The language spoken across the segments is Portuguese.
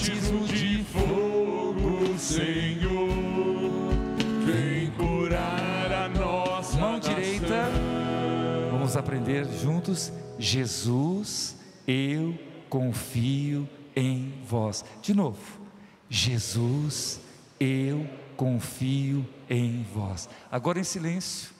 batismo de fogo, Senhor. Vem curar a nossa Mão nação. direita. Vamos aprender juntos. Jesus, eu confio em vós. De novo. Jesus, eu confio em vós. Agora em silêncio.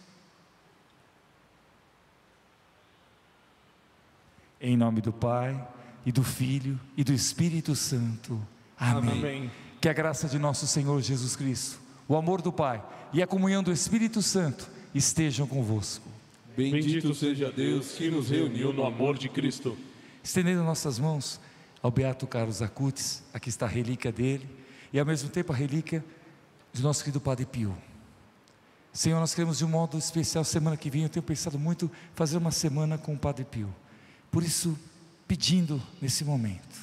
Em nome do Pai, e do Filho, e do Espírito Santo. Amém. Amém. Que a graça de nosso Senhor Jesus Cristo, o amor do Pai e a comunhão do Espírito Santo estejam convosco. Bendito seja Deus que nos reuniu no amor de Cristo. Estendendo nossas mãos ao Beato Carlos Acutis, aqui está a relíquia dele, e ao mesmo tempo a relíquia de nosso querido Padre Pio. Senhor, nós queremos de um modo especial, semana que vem, eu tenho pensado muito fazer uma semana com o Padre Pio. Por isso, pedindo nesse momento,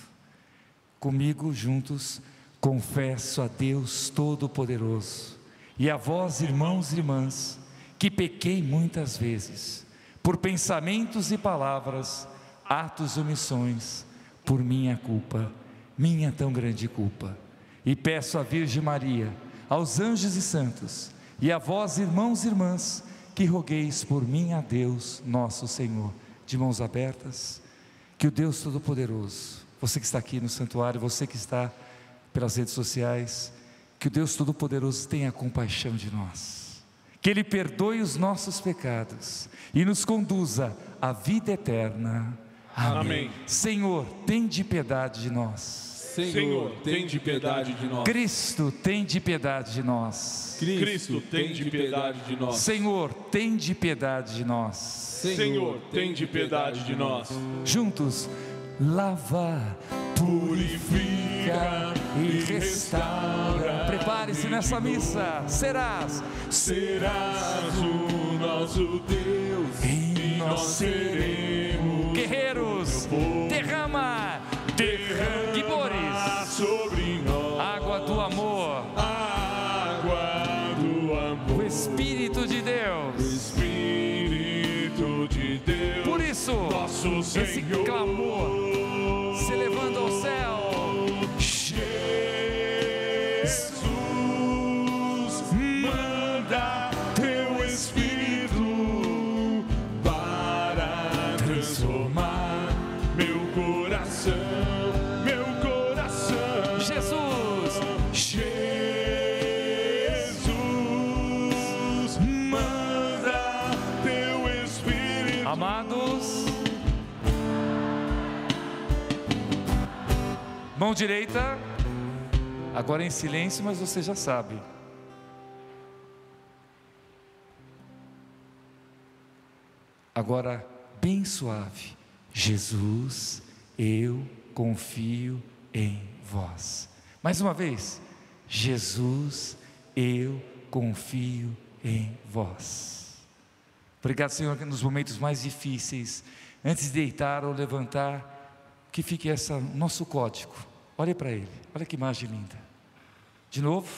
comigo juntos, confesso a Deus Todo-Poderoso e a vós, irmãos e irmãs, que pequei muitas vezes, por pensamentos e palavras, atos e omissões, por minha culpa, minha tão grande culpa. E peço à Virgem Maria, aos anjos e santos, e a vós, irmãos e irmãs, que rogueis por mim a Deus, nosso Senhor, de mãos abertas, que o Deus Todo-Poderoso, você que está aqui no santuário, você que está pelas redes sociais, que o Deus Todo-Poderoso tenha compaixão de nós, que Ele perdoe os nossos pecados e nos conduza à vida eterna. Amém. Amém. Senhor, tem de piedade de nós. Senhor, tem de piedade de nós. Cristo, tem de piedade de nós. Cristo, tem de piedade de nós. Senhor, tem de piedade de nós. Senhor, tem de piedade de nós. Juntos, lava, Purifica e restaura. Prepare-se nessa missa. Serás Serás o nosso Deus E nós nós seremos guerreiros. Esse Senhor. Mão direita. Agora em silêncio, mas você já sabe. Agora, bem suave. Jesus, eu confio em vós. Mais uma vez. Jesus, eu confio em vós. Obrigado, Senhor, que nos momentos mais difíceis, antes de deitar ou levantar, que fique essa nosso código. Olhe para ele. Olha que imagem linda. De novo,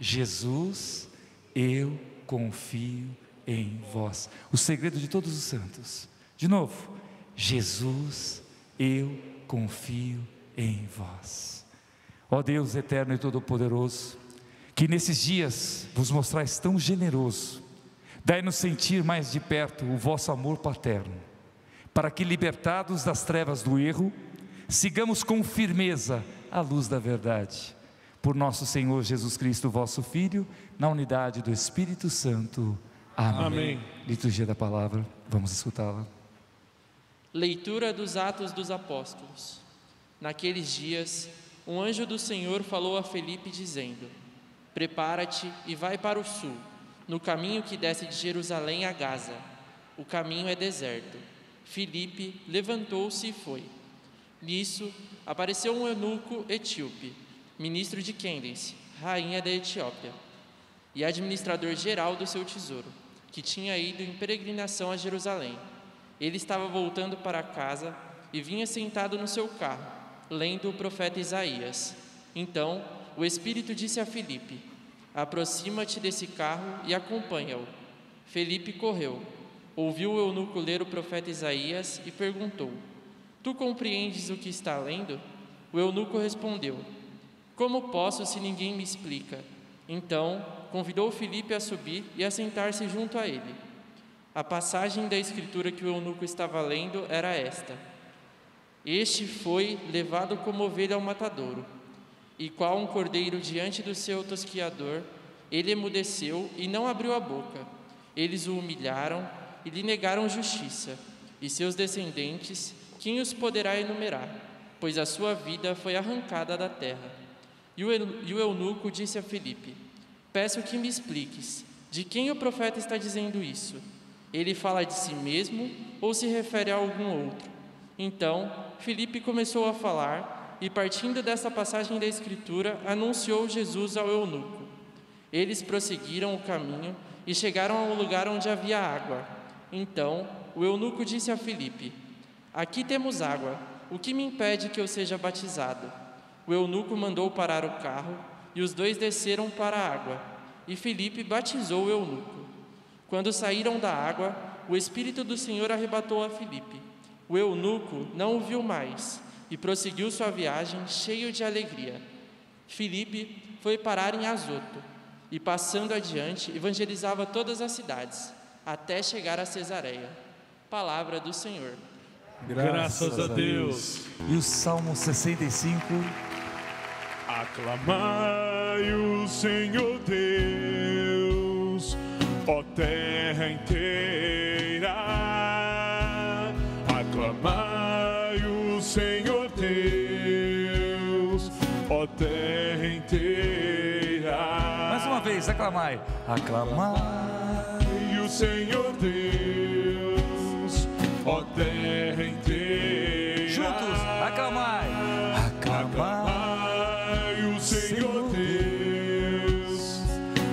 Jesus, eu confio em vós. O segredo de todos os santos. De novo, Jesus, eu confio em vós. Ó Deus eterno e todo-poderoso, que nesses dias vos mostrais tão generoso, dai-nos sentir mais de perto o vosso amor paterno, para que, libertados das trevas do erro, sigamos com firmeza a luz da verdade. Por nosso Senhor Jesus Cristo, vosso Filho, na unidade do Espírito Santo. Amém. Amém. Liturgia da palavra, vamos escutá-la. Leitura dos Atos dos Apóstolos. Naqueles dias, um anjo do Senhor falou a Felipe, dizendo: Prepara-te e vai para o sul, no caminho que desce de Jerusalém a Gaza. O caminho é deserto. Felipe levantou-se e foi. Nisso, apareceu um eunuco etíope, ministro de Quendense, rainha da Etiópia, e administrador geral do seu tesouro, que tinha ido em peregrinação a Jerusalém. Ele estava voltando para casa e vinha sentado no seu carro, lendo o profeta Isaías. Então, o Espírito disse a Filipe: Aproxima-te desse carro e acompanha-o. Felipe correu, ouviu o eunuco ler o profeta Isaías e perguntou: Tu compreendes o que está lendo? O eunuco respondeu: Como posso se ninguém me explica? Então, convidou Filipe a subir e a sentar-se junto a ele. A passagem da escritura que o eunuco estava lendo era esta: Este foi levado como ovelha ao matadouro, e qual um cordeiro diante do seu tosquiador, ele emudeceu e não abriu a boca. Eles o humilharam e lhe negaram justiça, e seus descendentes, quem os poderá enumerar? Pois a sua vida foi arrancada da terra. E o eunuco disse a Filipe: Peço que me expliques, de quem o profeta está dizendo isso? Ele fala de si mesmo ou se refere a algum outro? Então, Filipe começou a falar e, partindo dessa passagem da Escritura, anunciou Jesus ao eunuco. Eles prosseguiram o caminho e chegaram ao lugar onde havia água. Então, o eunuco disse a Filipe: Aqui temos água, o que me impede que eu seja batizado? O eunuco mandou parar o carro e os dois desceram para a água, e Filipe batizou o eunuco. Quando saíram da água, o Espírito do Senhor arrebatou a Filipe. O eunuco não o viu mais e prosseguiu sua viagem cheio de alegria. Filipe foi parar em Azoto e, passando adiante, evangelizava todas as cidades, até chegar a Cesareia. Palavra do Senhor. Graças, a Deus. E o Salmo 65. Aclamai o Senhor Deus, ó terra inteira. Aclamai o Senhor Deus, ó terra inteira. Mais uma vez, aclamai. Aclamai o Senhor Deus, ó terra inteira. Juntos, aclamai. Aclamai. O Senhor Deus,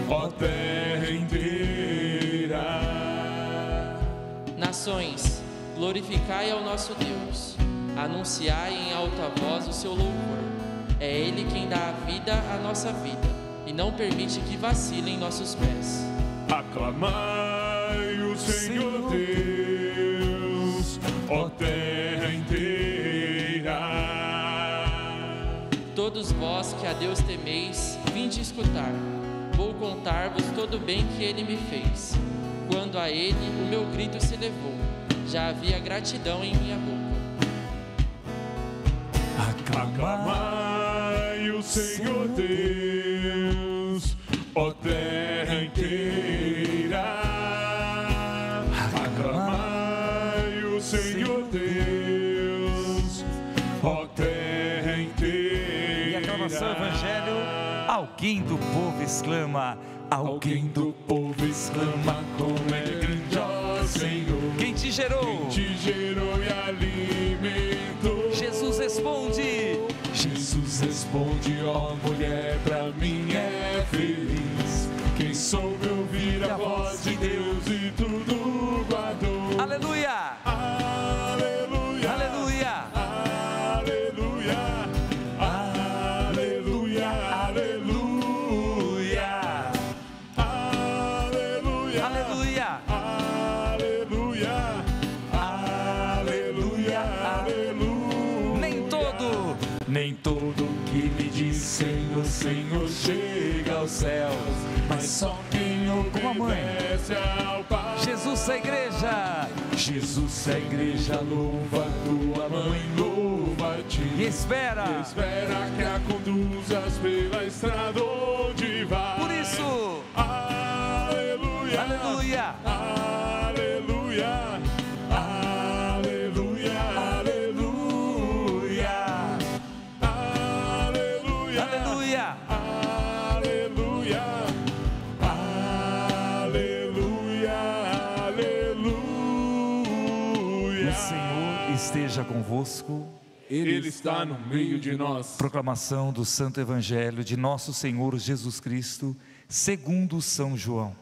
ó terra inteira. Nações, glorificai ao nosso Deus, anunciai em alta voz o seu louvor. É Ele quem dá a vida à nossa vida e não permite que vacilem nossos pés. Aclamai o Senhor Deus, ó terra inteira. Todos vós que a Deus temeis, vinde escutar. Vou contar-vos todo o bem que Ele me fez. Quando a Ele o meu grito se levou, já havia gratidão em minha boca. Aclamai o Senhor Deus, ó terra inteira. Exclama. Alguém do povo exclama como é grande, ó Senhor. Quem te gerou? Te gerou e alimentou. Jesus responde. Jesus responde, ó mulher, pra mim Jesus a igreja. Jesus, a igreja louva tua mãe, louva-te. E espera. Espera que a conduzas pela estrada onde vai. Por isso. Aleluia. Aleluia. Aleluia. Convosco. Ele está no meio de nós. Proclamação do Santo Evangelho de nosso Senhor Jesus Cristo, segundo São João.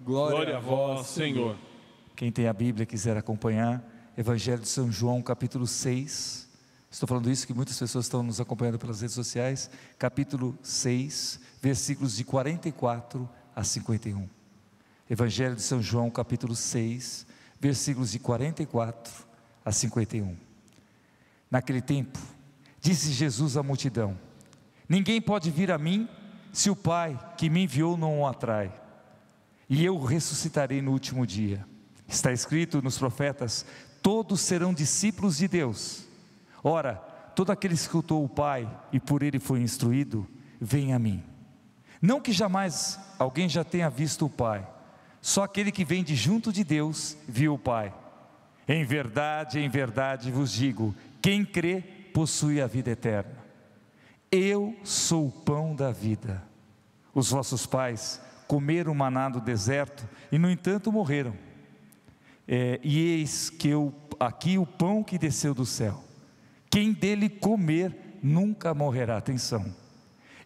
Glória a vós, Senhor. Quem tem a Bíblia e quiser acompanhar, Evangelho de São João, capítulo 6. Estou falando isso que muitas pessoas estão nos acompanhando pelas redes sociais. Capítulo 6, versículos de 44 a 51. Evangelho de São João, capítulo 6, versículos de 44 a 51. Naquele tempo, disse Jesus à multidão: Ninguém pode vir a mim se o Pai que me enviou não o atrai. E eu ressuscitarei no último dia. Está escrito nos profetas: todos serão discípulos de Deus. Ora, todo aquele que escutou o Pai e por ele foi instruído, vem a mim. Não que jamais alguém já tenha visto o Pai, só aquele que vem de junto de Deus viu o Pai. Em verdade, em verdade vos digo: quem crê possui a vida eterna. Eu sou o pão da vida. Os vossos pais comeram maná no deserto e, no entanto, morreram. É, e eis que eu, aqui o pão que desceu do céu. Quem dele comer nunca morrerá. Atenção.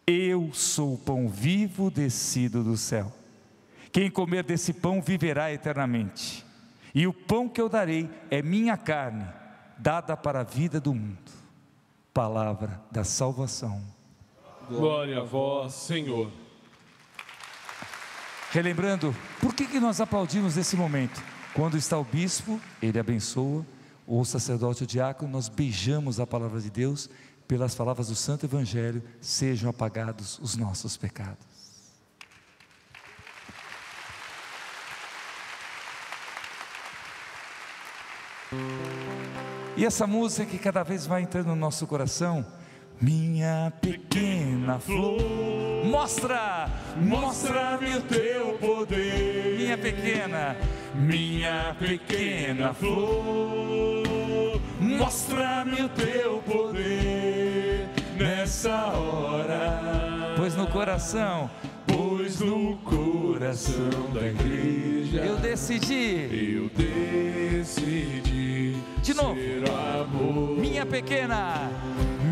Eu sou o pão vivo descido do céu. Quem comer desse pão viverá eternamente. E o pão que eu darei é minha carne, dada para a vida do mundo palavra da salvação. Glória a vós, Senhor. Relembrando, por que, que nós aplaudimos nesse momento? Quando está o bispo, ele abençoa, ou o sacerdote o diácono, nós beijamos a palavra de Deus, pelas palavras do Santo Evangelho, sejam apagados os nossos pecados. E essa música que cada vez vai entrando no nosso coração, minha pequena flor, mostra, mostra-me o teu poder, minha pequena, minha pequena flor, mostra-me o teu poder nessa hora, pois no coração, pois no coração da igreja, eu decidi, eu decidi de novo. Amor, minha pequena,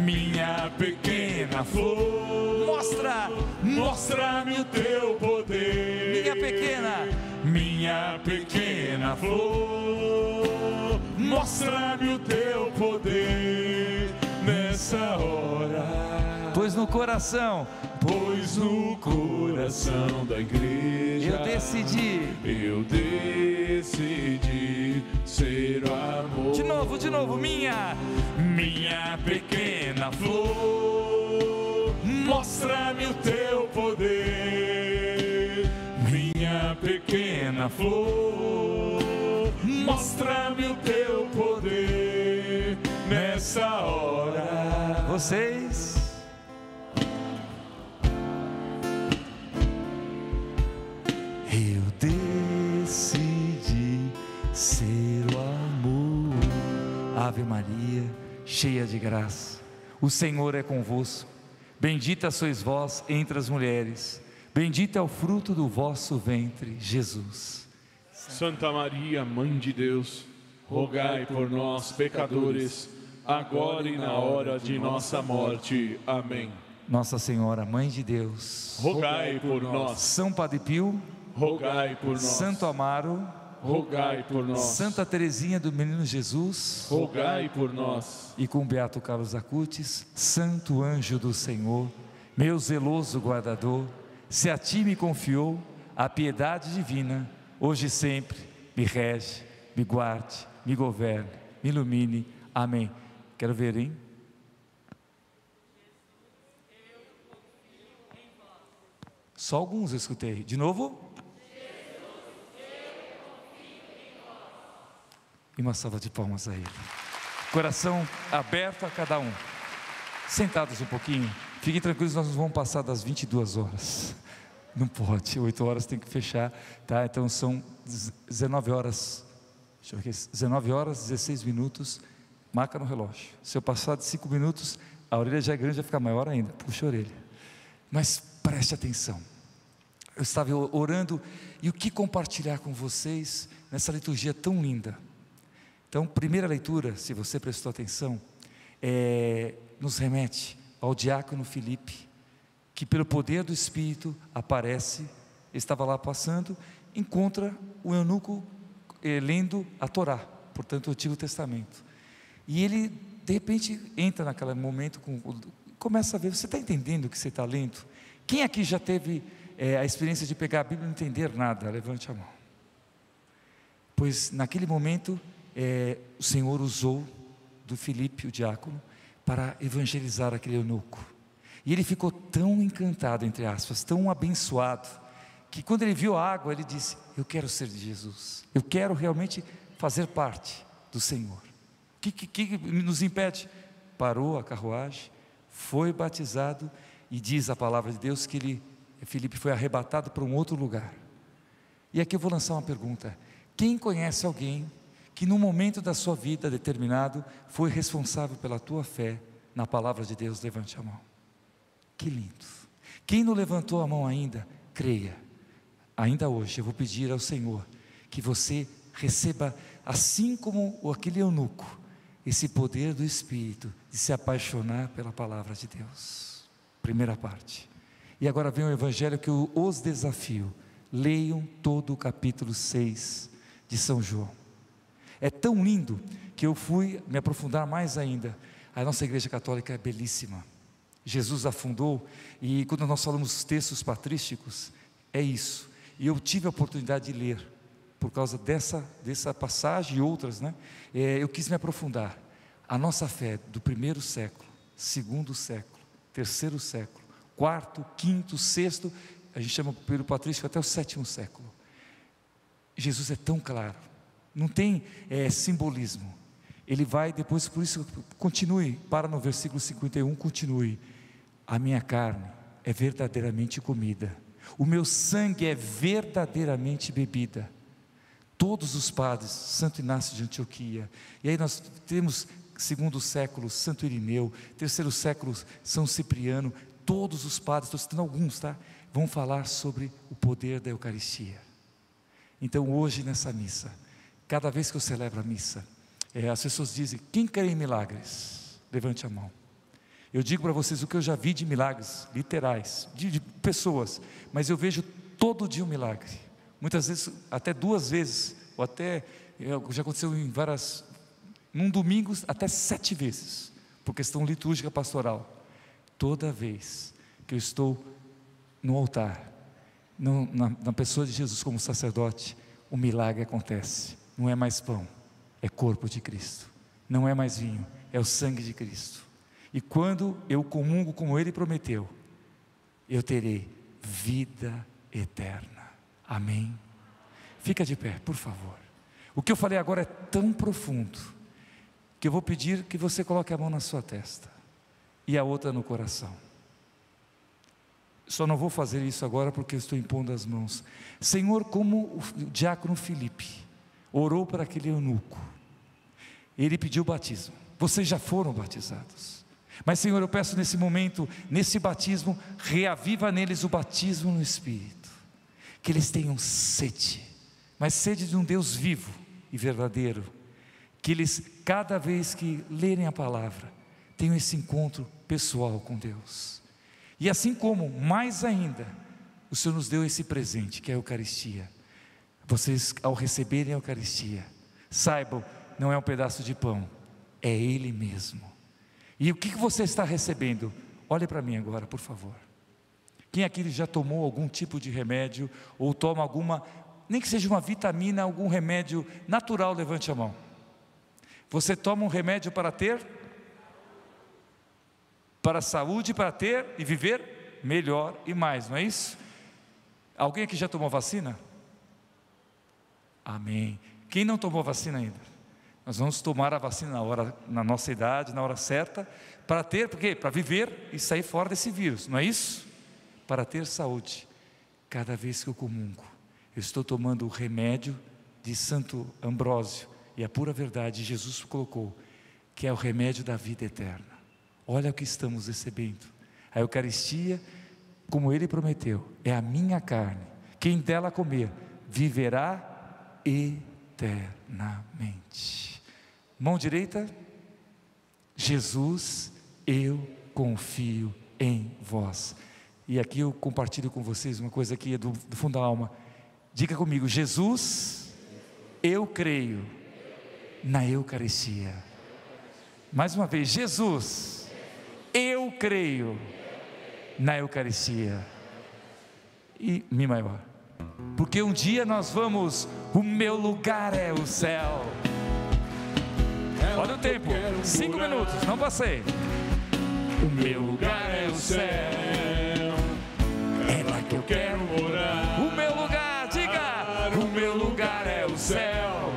minha pequena flor, mostra, mostra-me o teu poder. Minha pequena, minha pequena flor, mostra-me o teu poder nessa hora. Pois no coração, pois no coração da igreja eu decidi, eu decidi ser o amor. De novo, de novo, minha, minha pequena flor, mostra-me o teu poder. Minha pequena flor, mostra-me o teu poder nessa hora. Vocês Ave Maria, cheia de graça, o Senhor é convosco. Bendita sois vós entre as mulheres, bendito é o fruto do vosso ventre, Jesus. Santa Maria, Mãe de Deus, rogai por nós, pecadores, agora e na hora de nossa morte. Amém. Nossa Senhora, Mãe de Deus, rogai por nós. São Padre Pio, rogai por nós. Santo Amaro, rogai por nós. Santa Teresinha do Menino Jesus, rogai por nós. E com Beato Carlos Acutis, Santo Anjo do Senhor, meu zeloso guardador, se a ti me confiou a piedade divina, hoje e sempre me rege, me guarde, me governe, me ilumine. Amém. Quero ver, hein? Só alguns eu escutei. De novo? E uma salva de palmas a Ele. Coração aberto a cada um. Sentados um pouquinho. Fiquem tranquilos, nós não vamos passar das 22 horas. Não pode, 8 horas tem que fechar, tá? Então são 19 horas, deixa eu ver aqui, 19 horas, 16 minutos, marca no relógio. Se eu passar de 5 minutos, a orelha já é grande, vai ficar maior ainda, puxa a orelha. Mas preste atenção. Eu estava orando e o que compartilhar com vocês nessa liturgia tão linda. Então, primeira leitura, se você prestou atenção, é, nos remete ao diácono Filipe, que pelo poder do Espírito aparece, estava lá passando, encontra o eunuco eh, lendo a Torá, portanto o Antigo Testamento. E ele, de repente, entra naquele momento, com, começa a ver, você está entendendo o que você está lendo? Quem aqui já teve eh, a experiência de pegar a Bíblia e não entender nada? Levante a mão. Pois naquele momento, eh, o Senhor usou do Filipe, o diácono, para evangelizar aquele eunuco. E ele ficou tão encantado, entre aspas, tão abençoado, que quando ele viu a água, ele disse: Eu quero ser de Jesus, eu quero realmente fazer parte do Senhor. O que, que, que nos impede? Parou a carruagem, foi batizado e diz a palavra de Deus que ele, Felipe foi arrebatado para um outro lugar. E aqui eu vou lançar uma pergunta: quem conhece alguém que no momento da sua vida determinado foi responsável pela tua fé na palavra de Deus? Levante a mão. Que lindo. Quem não levantou a mão ainda, creia. Ainda hoje eu vou pedir ao Senhor que você receba, assim como aquele eunuco, esse poder do Espírito de se apaixonar pela palavra de Deus. Primeira parte. E agora vem o Evangelho que eu os desafio. Leiam todo o capítulo 6 de São João. É tão lindo que eu fui me aprofundar mais ainda. A nossa igreja católica é belíssima. Jesus afundou, e quando nós falamos textos patrísticos, é isso. E eu tive a oportunidade de ler, por causa dessa, dessa passagem e outras, né? É, eu quis me aprofundar. A nossa fé do primeiro século, segundo século, terceiro século, quarto, quinto, sexto, a gente chama pelo patrístico até o sétimo século. Jesus é tão claro, não tem é, simbolismo. Ele vai depois, por isso, continue, para no versículo 51, continue. A minha carne é verdadeiramente comida, o meu sangue é verdadeiramente bebida. Todos os padres, Santo Inácio de Antioquia, e aí nós temos, segundo século, Santo Irineu, terceiro século, São Cipriano, todos os padres, estou citando alguns, tá? Vão falar sobre o poder da Eucaristia. Então, hoje nessa missa, cada vez que eu celebro a missa, é, as pessoas dizem: quem crê em milagres? Levante a mão. Eu digo para vocês o que eu já vi de milagres literais, de, de pessoas, mas eu vejo todo dia um milagre. Muitas vezes, até duas vezes, ou até, já aconteceu em várias, num domingo, até sete vezes, por questão litúrgica pastoral. Toda vez que eu estou no altar, no, na, na pessoa de Jesus como sacerdote, o milagre acontece. Não é mais pão, é corpo de Cristo. Não é mais vinho, é o sangue de Cristo. E quando eu comungo como Ele prometeu, eu terei vida eterna. Amém? Fica de pé, por favor. O que eu falei agora é tão profundo que eu vou pedir que você coloque a mão na sua testa e a outra no coração. Só não vou fazer isso agora porque eu estou impondo as mãos. Senhor, como o diácono Felipe orou para aquele eunuco, ele pediu batismo. Vocês já foram batizados. Mas, Senhor, eu peço nesse momento, nesse batismo, reaviva neles o batismo no Espírito, que eles tenham sede, mas sede de um Deus vivo e verdadeiro, que eles, cada vez que lerem a palavra, tenham esse encontro pessoal com Deus. E assim como, mais ainda, o Senhor nos deu esse presente, que é a Eucaristia. Vocês, ao receberem a Eucaristia, saibam, não é um pedaço de pão, é Ele mesmo e o que você está recebendo? Olhe para mim agora, por favor. Quem aqui já tomou algum tipo de remédio ou toma alguma, nem que seja uma vitamina, algum remédio natural, levante a mão. Você toma um remédio para ter? Para a saúde, para ter e viver melhor e mais, não é isso? Alguém aqui já tomou vacina? Amém. Quem não tomou vacina ainda? Nós vamos tomar a vacina na, hora, na nossa idade, na hora certa, para ter, porque Para viver e sair fora desse vírus, não é isso? Para ter saúde. Cada vez que eu comungo, eu estou tomando o remédio de Santo Ambrósio, e a pura verdade, Jesus colocou, que é o remédio da vida eterna. Olha o que estamos recebendo. A Eucaristia, como ele prometeu, é a minha carne. Quem dela comer, viverá eternamente. Mão direita, Jesus, eu confio em vós. E aqui eu compartilho com vocês uma coisa aqui do, do fundo da alma. Diga comigo, Jesus, eu creio na Eucaristia. Mais uma vez, Jesus, eu creio na Eucaristia. E Mi maior. Porque um dia nós vamos, o meu lugar é o céu. Olha o tempo, cinco minutos, não passei. O meu lugar é o céu. É lá que eu quero morar. O meu lugar, diga! O meu lugar é o céu.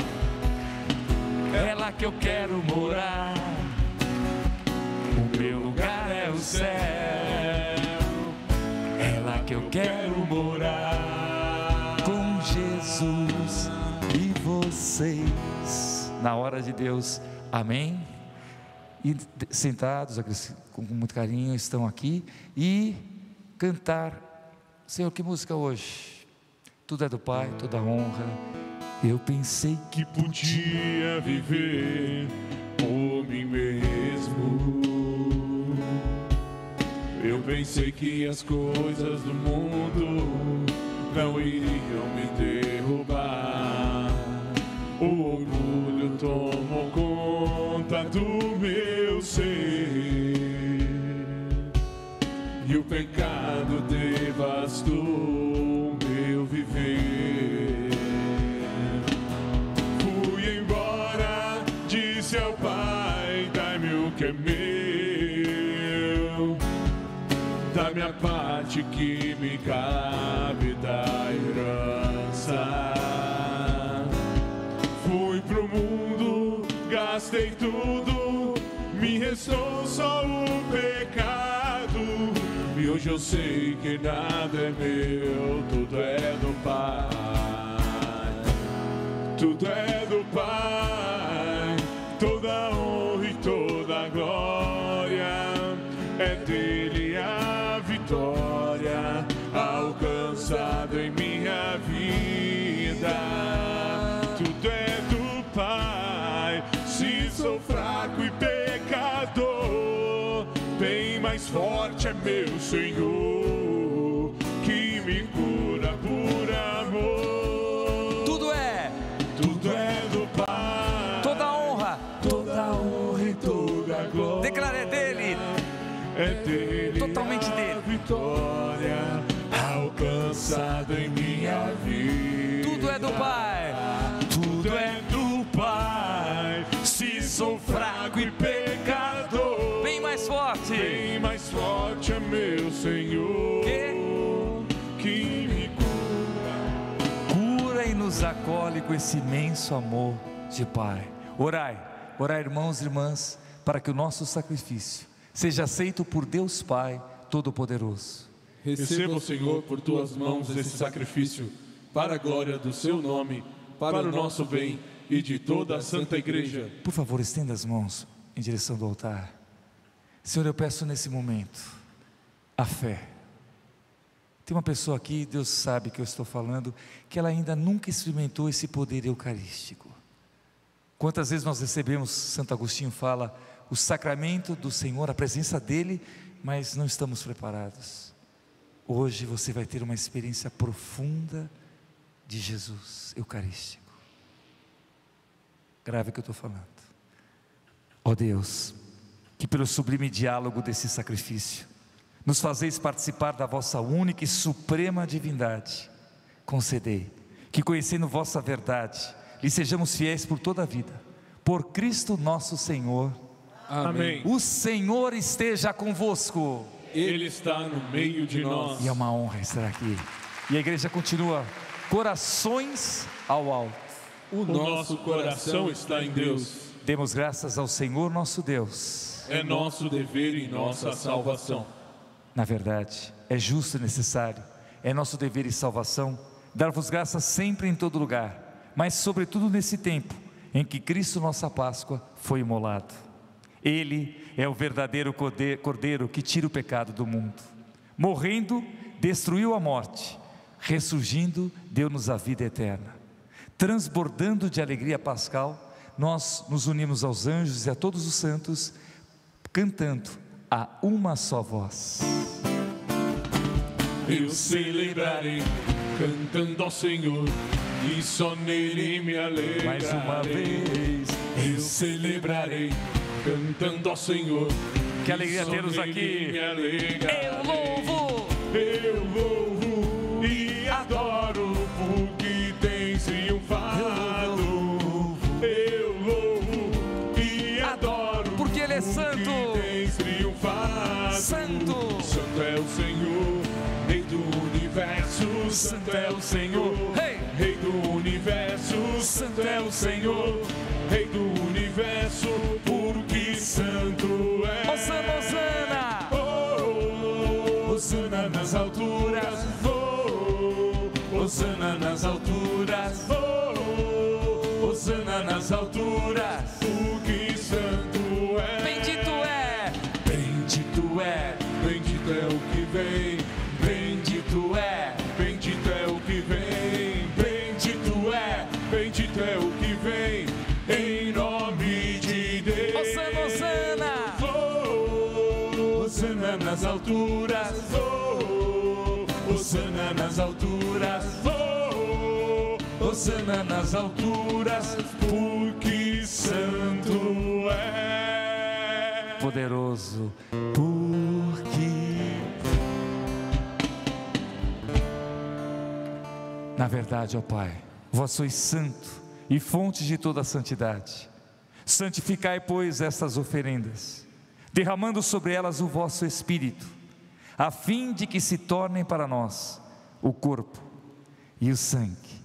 É lá que eu quero morar. O meu lugar é o céu. É lá que eu quero morar vocês. Na hora de Deus, amém? E sentados, com muito carinho, estão aqui e cantar. Senhor, que música hoje? Tudo é do Pai, toda honra. Eu pensei que podia viver por mim mesmo. Eu pensei que as coisas do mundo não iriam me derrubar. O orgulho tomou conta do meu ser. E o pecado devastou meu viver. Fui embora, disse ao pai: Dai-me o que é meu, da minha parte que me cabe da herança. Gastei tudo, me restou só o pecado. E hoje eu sei que nada é meu, tudo é do Pai. Tudo é do Pai, toda honra e toda glória é dele a vitória alcançada mais forte é meu Senhor que me cura por amor. tudo é, Tudo é do Pai. toda honra, toda honra e toda glória. declara é dele. É dele. Totalmente a dele. Vitória alcançada em minha vida. Tudo é do Pai. Tudo é do Pai. Se sou fraco e pecador, Bem mais forte. bem mais forte é meu Senhor. Que me cura. Cura e nos acolhe com esse imenso amor de Pai. Orai, orai, irmãos e irmãs, para que o nosso sacrifício seja aceito por Deus Pai Todo-Poderoso. Receba, Senhor, por tuas mãos esse sacrifício, para a glória do seu nome, para o nosso bem e de toda a Santa Igreja. Por favor, estenda as mãos em direção do altar. Senhor, eu peço nesse momento a fé. Tem uma pessoa aqui, Deus sabe que eu estou falando, que ela ainda nunca experimentou esse poder eucarístico. Quantas vezes nós recebemos, Santo Agostinho fala, o sacramento do Senhor, a presença dEle, mas não estamos preparados. Hoje você vai ter uma experiência profunda de Jesus eucarístico. Grave o que eu estou falando. Ó Deus, que pelo sublime diálogo desse sacrifício, nos fazeis participar da vossa única e suprema divindade, concedei que, conhecendo vossa verdade, lhe sejamos fiéis por toda a vida. Por Cristo nosso Senhor. Amém. O Senhor esteja convosco. Ele está no meio de nós. E é uma honra estar aqui. E a igreja continua, corações ao alto. O nosso coração está em Deus. Demos graças ao Senhor nosso Deus. É nosso dever e nossa salvação. Na verdade, é justo e necessário, é nosso dever e salvação dar-vos graças sempre em todo lugar, mas sobretudo nesse tempo em que Cristo, nossa Páscoa, foi imolado. Ele é o verdadeiro corde- cordeiro que tira o pecado do mundo. Morrendo, destruiu a morte, ressurgindo, deu-nos a vida eterna. Transbordando de alegria pascal, nós nos unimos aos anjos e a todos os santos, cantando a uma só voz. Eu celebrarei cantando ao Senhor e só nele me alegrarei. Mais uma vez. eu celebrarei cantando ao Senhor. Que alegria tê-los aqui. Eu louvo! Eu louvo santo é o Senhor, Hey! Rei do universo, santo é o Senhor, Rei do universo, porque santo é. Osana, Osana! Oh, Osana nas alturas, oh, Osana nas alturas, oh, Osana nas alturas, Osana nas alturas, porque santo é. Poderoso, porque. Na verdade, ó Pai, vós sois santo e fonte de toda a santidade. Santificai, pois, estas oferendas, derramando sobre elas o vosso Espírito, a fim de que se tornem para nós o corpo e o sangue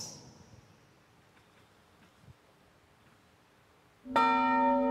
Música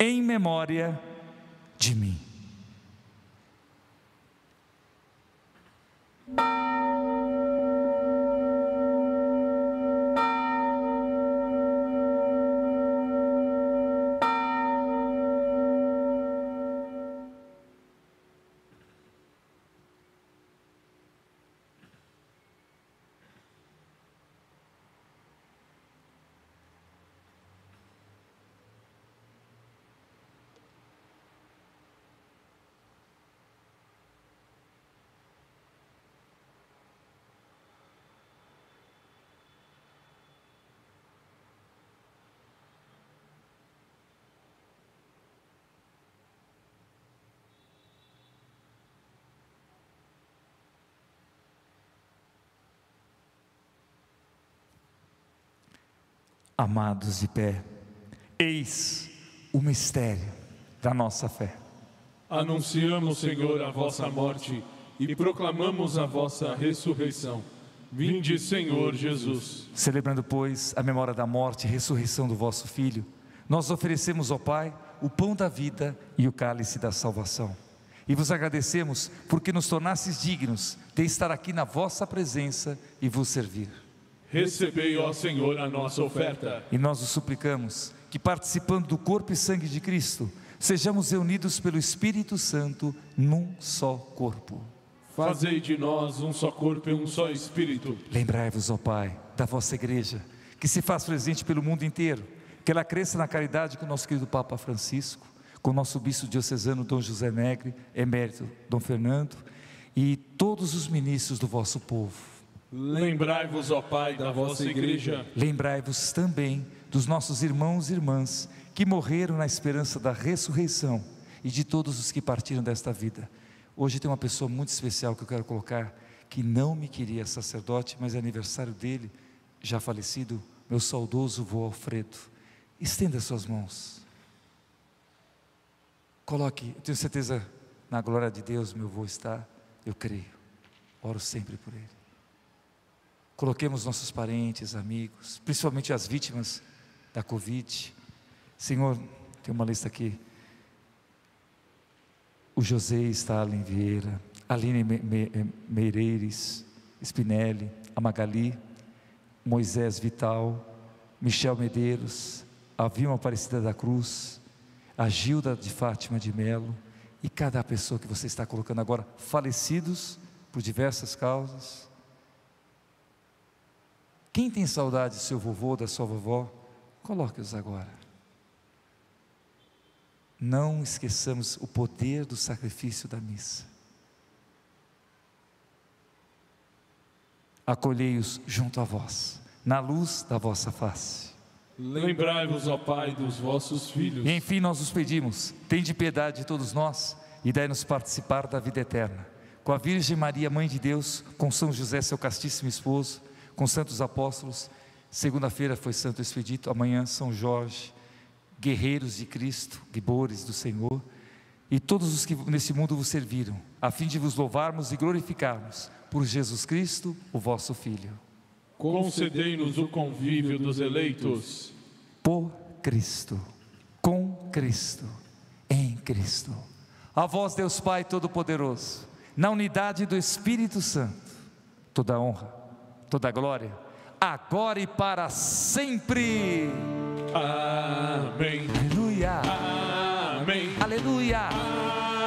em memória de mim. Amados de pé, eis o mistério da nossa fé. Anunciamos, Senhor, a vossa morte e proclamamos a vossa ressurreição. Vinde, Senhor Jesus. Celebrando, pois, a memória da morte e ressurreição do vosso Filho, nós oferecemos ao Pai o pão da vida e o cálice da salvação. E vos agradecemos porque nos tornastes dignos de estar aqui na vossa presença e vos servir. Recebei, ó Senhor, a nossa oferta. E nós os suplicamos que, participando do corpo e sangue de Cristo, sejamos reunidos pelo Espírito Santo num só corpo. Fazei de nós um só corpo e um só espírito. Lembrai-vos, ó Pai, da vossa igreja, que se faz presente pelo mundo inteiro, que ela cresça na caridade com o nosso querido Papa Francisco, com o nosso bispo diocesano Dom José Negre, emérito Dom Fernando, e todos os ministros do vosso povo. Lembrai-vos, ó Pai, da vossa igreja. Lembrai-vos também dos nossos irmãos e irmãs que morreram na esperança da ressurreição e de todos os que partiram desta vida. Hoje tem uma pessoa muito especial que eu quero colocar, que não me queria sacerdote, mas é aniversário dele, já falecido, meu saudoso vô Alfredo. Estenda suas mãos. Coloque, eu tenho certeza, na glória de Deus, meu vô está, eu creio. Oro sempre por ele. Coloquemos nossos parentes, amigos, principalmente as vítimas da Covid. Senhor, tem uma lista aqui. O José Stalin Vieira, Aline Meireles, Spinelli, a Magali, Moisés Vital, Michel Medeiros, a Vilma Aparecida da Cruz, a Gilda de Fátima de Melo e cada pessoa que você está colocando agora, falecidos por diversas causas. Quem tem saudade do seu vovô, da sua vovó, coloque-os agora. Não esqueçamos o poder do sacrifício da missa. Acolhei-os junto a vós, na luz da vossa face. Lembrai-vos, ó Pai, dos vossos filhos. E enfim nós os pedimos, tende piedade de todos nós e dai-nos participar da vida eterna. Com a Virgem Maria, Mãe de Deus, com São José, seu castíssimo esposo, com santos apóstolos, segunda-feira foi Santo Expedito, amanhã São Jorge, guerreiros de Cristo, guibores do Senhor, e todos os que nesse mundo vos serviram, a fim de vos louvarmos e glorificarmos por Jesus Cristo, o vosso Filho. Concedei-nos o convívio dos eleitos. Por Cristo, com Cristo, em Cristo. A vós, Deus Pai Todo-Poderoso, na unidade do Espírito Santo, toda honra, toda glória, agora e para sempre. Amém. Aleluia. Amém. Aleluia.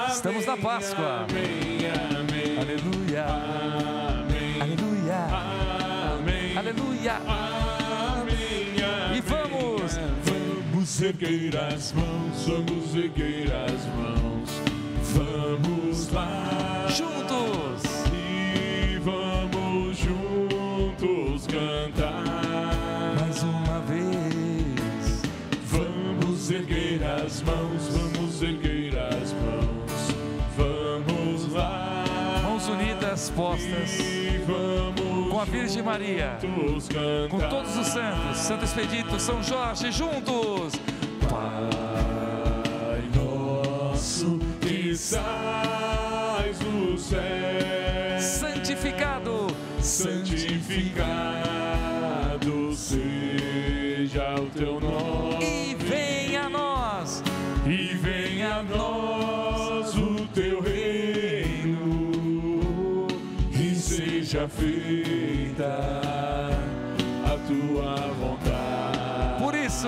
Estamos na Páscoa. Amém. Amém. Aleluia. Amém. Aleluia. Amém. Aleluia. Amém. E vamos. Vamos erguer as mãos, vamos erguer as mãos, vamos lá Juntos. Cantar. Mais uma vez. Vamos erguer as mãos, vamos erguer as mãos, vamos lá Mãos unidas, postas. e vamos Com a Virgem Maria. cantar. Com todos os santos. Santo Expedito, São Jorge, juntos. Pai nosso que estás no céu, Santificado. santificado o teu nome. E venha a nós. E venha a nós o teu reino, e seja feita a tua vontade. Por isso.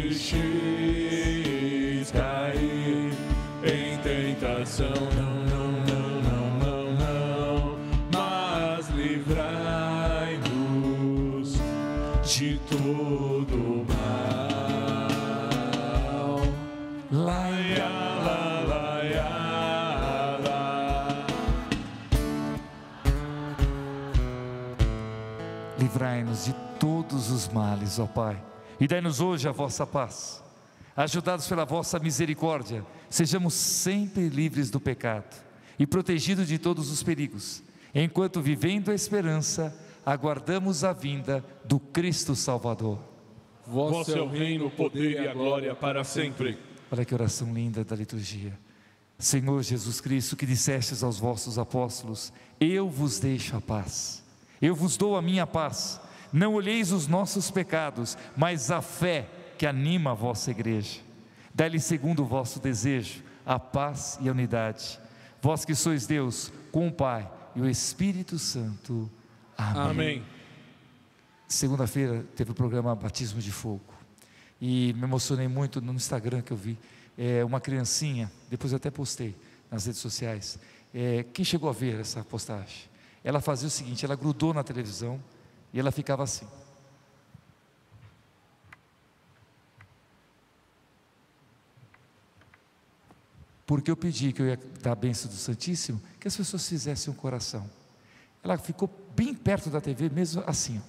deixeis cair em tentação, não, não, não, não, não, não, mas livrai-nos de todo mal. Livrai-nos de todos os males, ó Pai e dai-nos hoje a vossa paz. Ajudados pela vossa misericórdia, sejamos sempre livres do pecado e protegidos de todos os perigos, enquanto vivendo a esperança, aguardamos a vinda do Cristo Salvador. Vosso é o reino, o poder e a glória para sempre. Olha que oração linda da liturgia. Senhor Jesus Cristo, que dissestes aos vossos apóstolos: Eu vos deixo a paz, eu vos dou a minha paz. Não olheis os nossos pecados, mas a fé que anima a vossa igreja. Dá-lhe segundo o vosso desejo a paz e a unidade. Vós que sois Deus, com o Pai e o Espírito Santo. Amém. Amém. Segunda-feira teve o programa Batismo de Fogo. E me emocionei muito no Instagram que eu vi. É, uma criancinha, depois eu até postei nas redes sociais. É, quem chegou a ver essa postagem? Ela fazia o seguinte: ela grudou na televisão e ela ficava assim. Porque eu pedi que eu ia dar a bênção do Santíssimo, que as pessoas fizessem um coração. Ela ficou bem perto da TV, mesmo assim.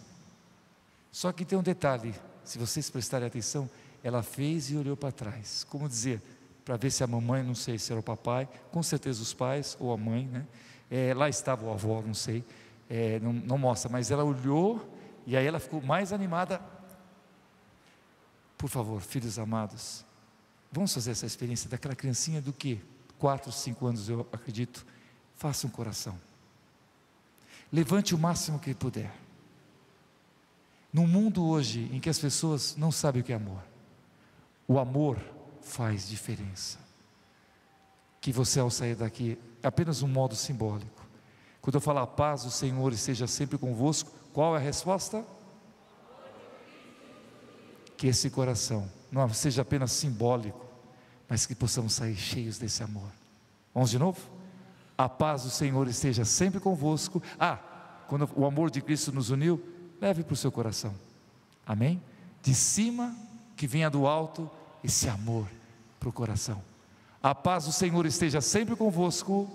Só que tem um detalhe: se vocês prestarem atenção, ela fez e olhou para trás. Como dizer, para ver se a mamãe, não sei se era o papai, com certeza os pais ou a mãe, né? É, lá estava o avó, não sei, é, não, não mostra, mas ela olhou e aí ela ficou mais animada. Por favor, filhos amados, vamos fazer essa experiência daquela criancinha do que? Quatro, cinco anos, eu acredito. Faça um coração. Levante o máximo que puder. No mundo hoje em que as pessoas não sabem o que é amor, o amor faz diferença. Que você, ao sair daqui, é apenas um modo simbólico. Quando eu falar a paz do Senhor esteja sempre convosco, qual é a resposta? Que esse coração não seja apenas simbólico, mas que possamos sair cheios desse amor. Vamos de novo? A paz do Senhor esteja sempre convosco. Ah, quando o amor de Cristo nos uniu, leve para o seu coração. Amém? De cima, que venha do alto, esse amor para o coração. A paz do Senhor esteja sempre convosco.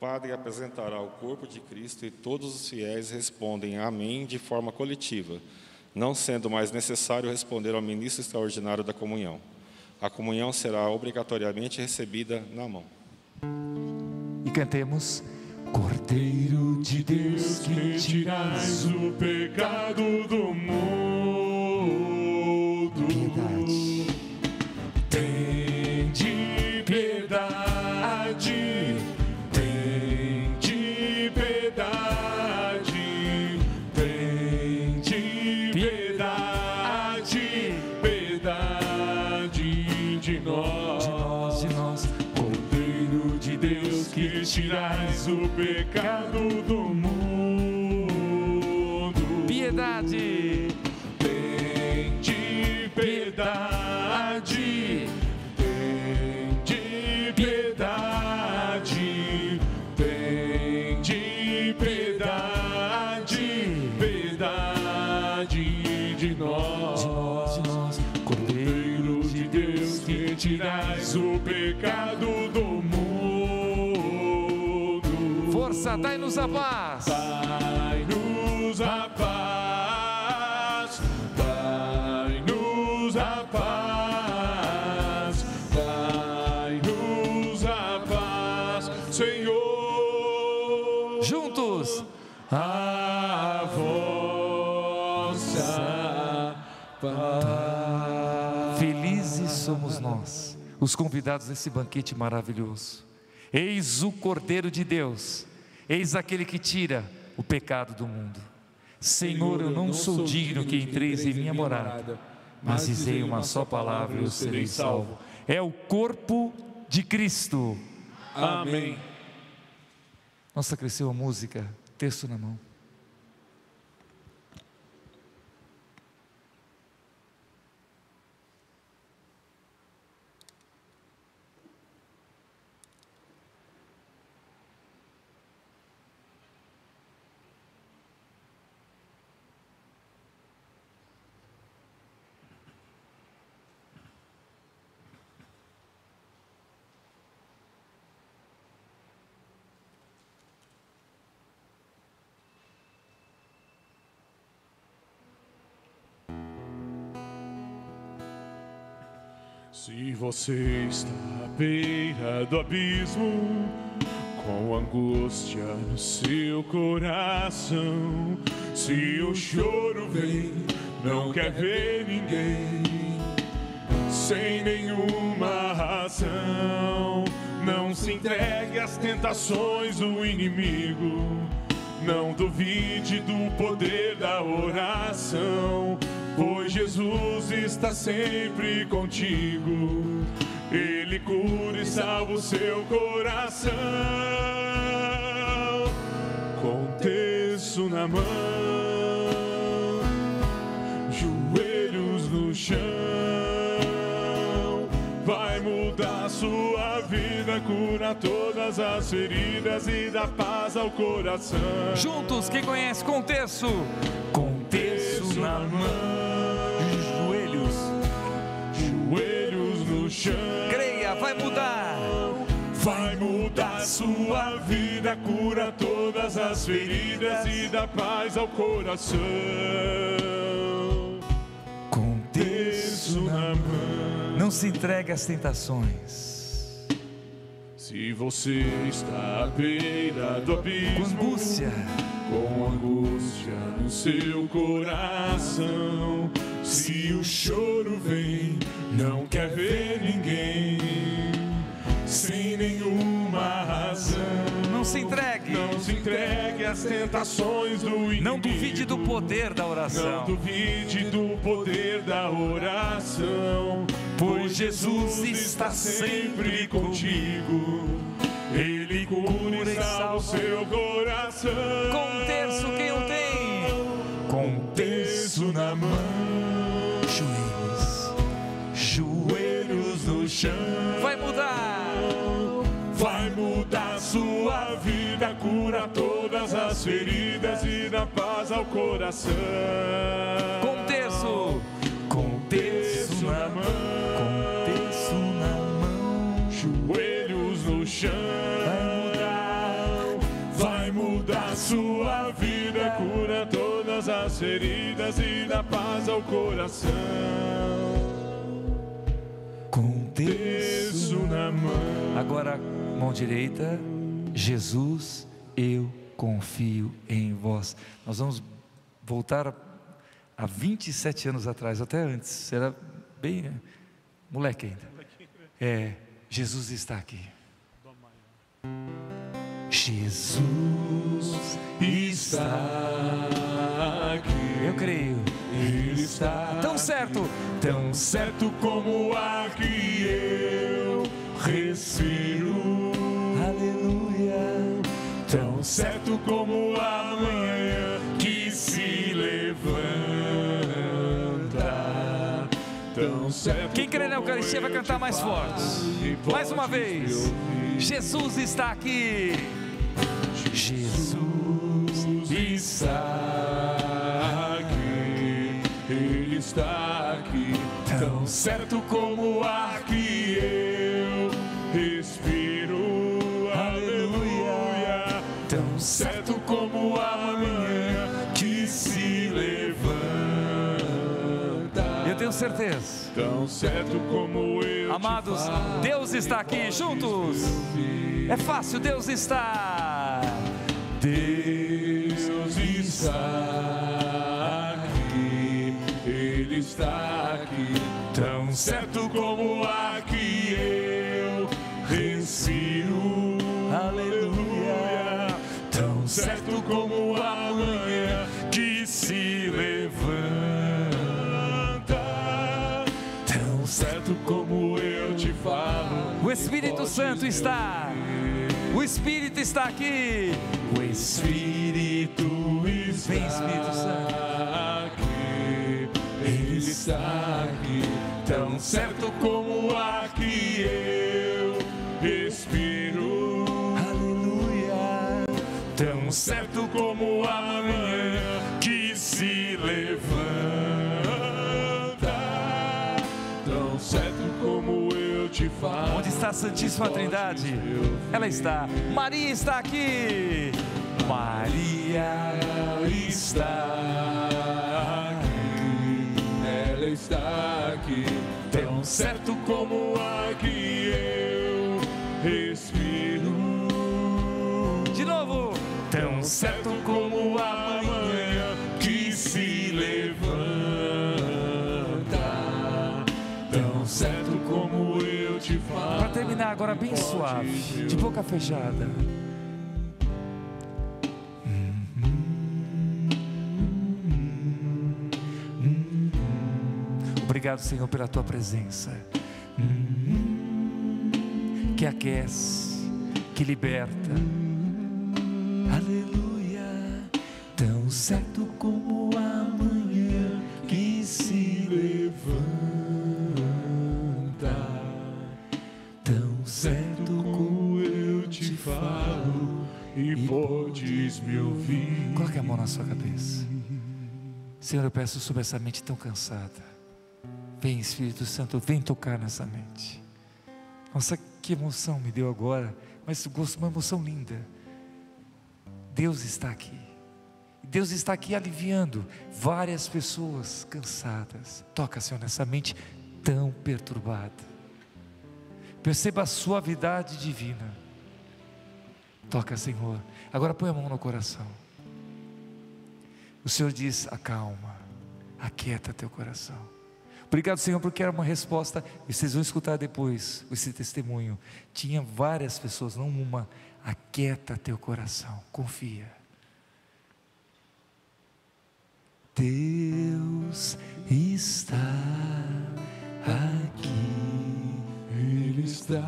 Padre apresentará o corpo de Cristo e todos os fiéis respondem Amém de forma coletiva, não sendo mais necessário responder ao ministro extraordinário da comunhão. A comunhão será obrigatoriamente recebida na mão. E cantemos Cordeiro de Deus que tirais o pecado do mundo. O pecado do mundo. piedade. Piedade, tende piedade, tende piedade, piedade de nós. De nós, de nós, Cordeiro de Deus que tirais o pecado do mundo. Força, dai-nos a paz. Dai-nos a paz, dai-nos a paz, dai-nos a paz, Senhor. Juntos. A vossa paz. Felizes somos nós, os convidados desse banquete maravilhoso. Eis o Cordeiro de Deus, eis aquele que tira o pecado do mundo. Senhor, eu não sou digno que entreis em minha morada, mas dizei uma só palavra e eu serei salvo. É o corpo de Cristo. Amém. Nossa, cresceu a música, texto na mão. Se você está à beira do abismo, com angústia no seu coração, se o choro vem, não quer ver ninguém, sem nenhuma razão, não se entregue às tentações do inimigo. Não duvide do poder da oração pois Jesus está sempre contigo. Ele cura e salva o seu coração. Com terço na mão, joelhos no chão. Vai mudar sua vida, cura todas as feridas e dá paz ao coração. Juntos, quem conhece contexto? Contexto na mão. chão. Creia, vai mudar. Vai mudar sua vida, cura todas as feridas e dá paz ao coração. Com terço na mão. Não se entregue às tentações. Se você está à beira do abismo, com angústia, com angústia no seu coração, se o choro vem, não quer ver ninguém, sem nenhuma razão. Não se entregue, não se entregue às tentações do inimigo. Não duvide do poder da oração. Não duvide do poder da oração, pois Jesus está sempre contigo. Ele cura e salva o seu coração. Com terço quem o tem? Com terço na mão todas as feridas e dá paz ao coração. Com terço, com terço na mão, com terço na mão, joelhos no chão. Vai mudar, vai mudar sua vida, cura todas as feridas e dá paz ao coração terço na mão. Agora, mão direita, Jesus, eu confio em vós. Nós vamos voltar a 27 anos atrás, até antes, era bem moleque ainda. É, Jesus está aqui. Jesus está aqui. Eu creio. Ele está tão certo, tão certo como o que eu respiro. Tão certo como a manhã que se levanta. Tão certo Quem crê na Eucaristia vai cantar mais forte. Mais uma vez. Jesus está aqui. Jesus está aqui, Ele está aqui, tão certo como o ar que eu certo como a manhã que se levanta. Eu tenho certeza. Tão certo como eu. Amados, Deus está aqui juntos. É fácil, Deus está. Deus está aqui, Ele está aqui, tão certo como a manhã que se levanta, tão certo como eu te falo. O Espírito Santo está. O Espírito está aqui. O Espírito está Vem, Espírito Santo. aqui. Ele está aqui, tão certo como Tão certo como a manhã que se levanta. Tão certo como eu te falo. Onde está a Santíssima Trindade? Ela está. Maria está aqui. Maria está aqui. Ela está aqui, tão certo como a que eu respiro. Certo como a manhã que se levanta, tão certo como eu te falo. para terminar agora bem suave, de boca fechada. Obrigado, Senhor, pela tua presença. Que aquece, que liberta. Aleluia. Tão certo como a manhã que se levanta. Tão certo como eu te falo e podes me ouvir. Coloque a mão na sua cabeça. Senhor, eu peço sobre essa mente tão cansada. Vem, Espírito Santo, vem tocar nessa mente. Nossa, que emoção me deu agora, mas gosto, uma emoção linda. Deus está aqui. Deus está aqui aliviando várias pessoas cansadas. Toca, Senhor, nessa mente tão perturbada. Perceba a suavidade divina. Toca, Senhor. Agora põe a mão no coração. O Senhor diz: acalma, aquieta teu coração. Obrigado, Senhor, porque era uma resposta. E vocês vão escutar depois esse testemunho. Tinha várias pessoas, não uma. Aquieta teu coração, confia. Deus está aqui. Ele está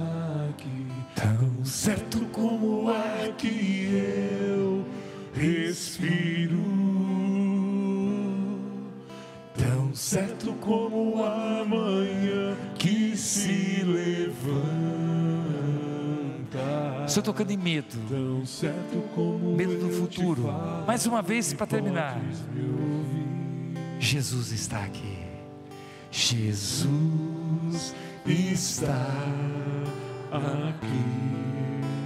aqui, Tão certo como o ar que eu respiro. Tão certo como a manhã que se levanta. Estou tocando em medo, medo do futuro. Mais uma vez para terminar. Jesus está aqui. Jesus está aqui.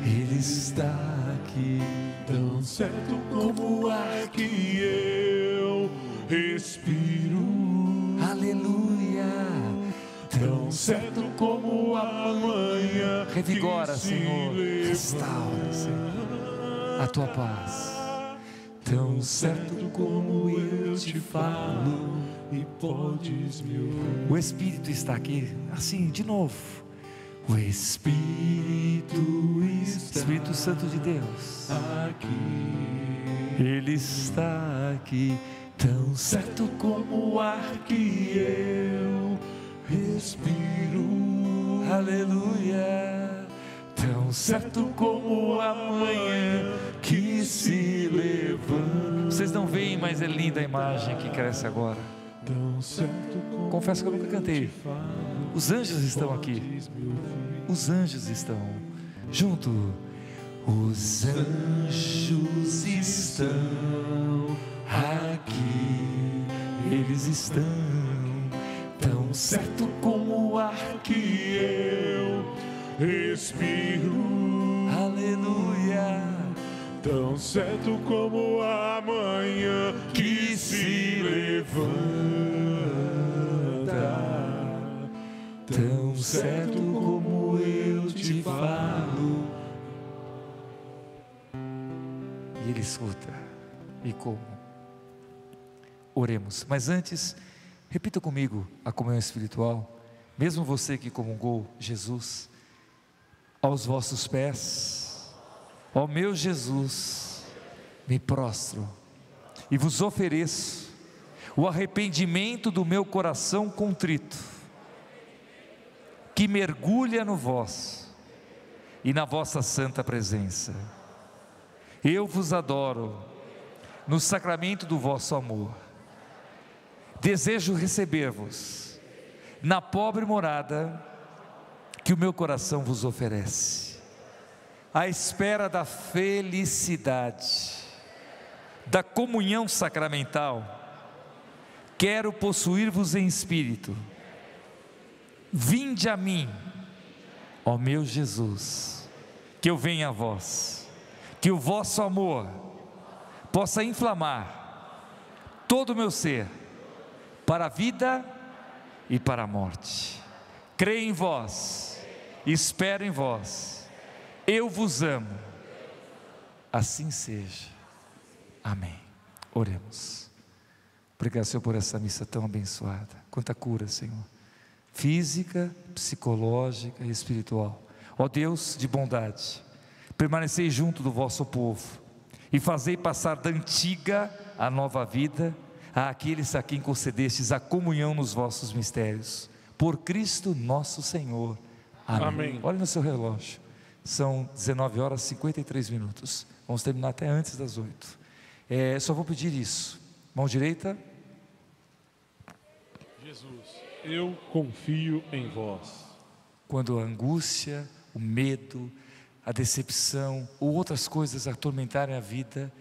Ele está aqui. Tão certo como o ar que eu respiro. Aleluia. Tão certo como a manhã. Revigora, Senhor. Restaura, Senhor, a tua paz. Tão certo como eu te falo e podes me ouvir. O Espírito está aqui, assim, de novo. O Espírito, está Espírito Santo de Deus, Aqui, Ele está aqui. Tão certo como o ar que eu respiro. Aleluia. Tão certo como a manhã que se levanta. Vocês não veem, mas é linda a imagem que cresce agora. Confesso que eu nunca cantei. Os anjos estão aqui. Os anjos estão junto. Os anjos estão aqui. Eles estão tão certo como o ar que eu respiro. Aleluia. Tão certo como a manhã que se levanta. Tão certo como eu te falo. E ele escuta. E como? Oremos. Mas antes, repita comigo a comunhão espiritual. Mesmo você que comungou Jesus, aos vossos pés, ó meu Jesus, me prostro e vos ofereço o arrependimento do meu coração contrito, que mergulha no vosso e na vossa santa presença. Eu vos adoro no sacramento do vosso amor. Desejo receber-vos na pobre morada que o meu coração vos oferece, à espera da felicidade, da comunhão sacramental. Quero possuir-vos em espírito. Vinde a mim, ó meu Jesus, que eu venha a vós, que o vosso amor possa inflamar todo o meu ser para a vida e para a morte. Creio em vós, espero em vós, eu vos amo. Assim seja. Amém. Oremos. Obrigado, Senhor, por essa missa tão abençoada. Quanta cura, Senhor. Física, psicológica e espiritual. Ó Deus de bondade, permanecei junto do vosso povo e fazei passar da antiga a nova vida àqueles a quem concedestes a comunhão nos vossos mistérios. Por Cristo nosso Senhor. Amém. Amém. Olhe no seu relógio. São 19 horas e 53 minutos. Vamos terminar até antes das 8. É, só vou pedir isso. Mão direita. Jesus, eu confio em vós. Quando a angústia, o medo, a decepção ou outras coisas atormentarem a vida.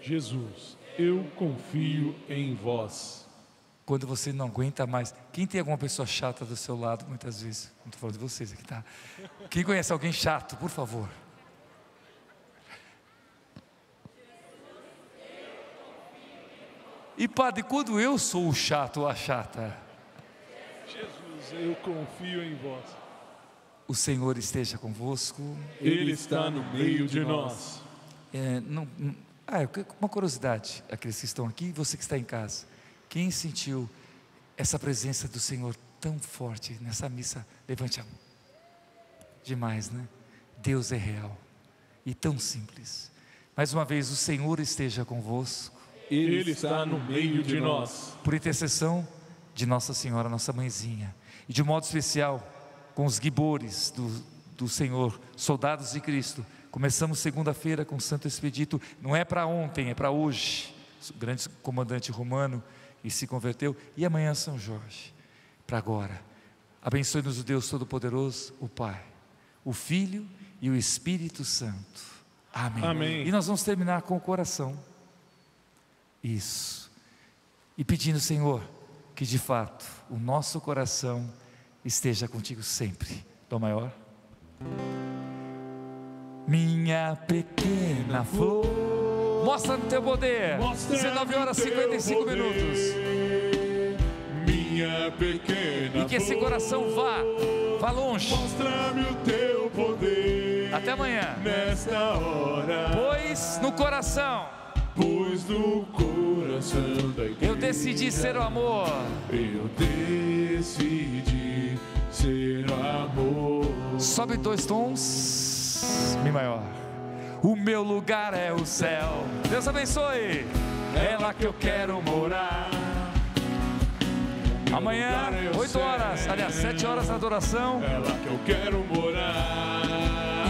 Jesus, eu confio em vós. Quando você não aguenta mais. Quem tem alguma pessoa chata do seu lado, muitas vezes? Não estou falando de vocês aqui, tá? Quem conhece alguém chato, por favor? E padre, quando eu sou o chato ou a chata? Jesus, eu confio em vós. O Senhor esteja convosco. Ele está no meio de nós. É, não, ah, uma curiosidade, aqueles que estão aqui e você que está em casa. Quem sentiu essa presença do Senhor tão forte nessa missa? Levante a mão. Demais, né? Deus é real e tão simples. Mais uma vez, o Senhor esteja convosco. Ele está no meio de nós. Por intercessão de Nossa Senhora, nossa mãezinha. E de modo especial, com os guibores do, do Senhor, soldados de Cristo. Começamos segunda-feira com o Santo Expedito, não é para ontem, é para hoje. O grande comandante romano e se converteu. E amanhã São Jorge, para agora. Abençoe-nos o Deus Todo-Poderoso, o Pai, o Filho e o Espírito Santo. Amém. Amém. E nós vamos terminar com o coração. Isso. E pedindo, Senhor, que de fato o nosso coração esteja contigo sempre. Dó maior. Minha pequena flor. Mostra no teu poder. Mostra 19 horas e 55 poder. minutos. Minha pequena E que esse coração vá, vá longe. Mostra-me o teu poder. Até amanhã. Nesta hora. Pois no coração. Pois no coração da igreja. Eu decidi ser o amor. Eu decidi ser amor. Sobe dois tons, Mi maior. O meu lugar é o céu. Deus abençoe. É lá que eu quero morar. Amanhã, 8 horas, aliás, 7 horas na adoração. É lá que eu quero morar.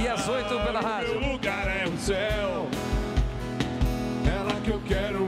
E às 8 pela rádio. Meu lugar é o céu. É lá que eu quero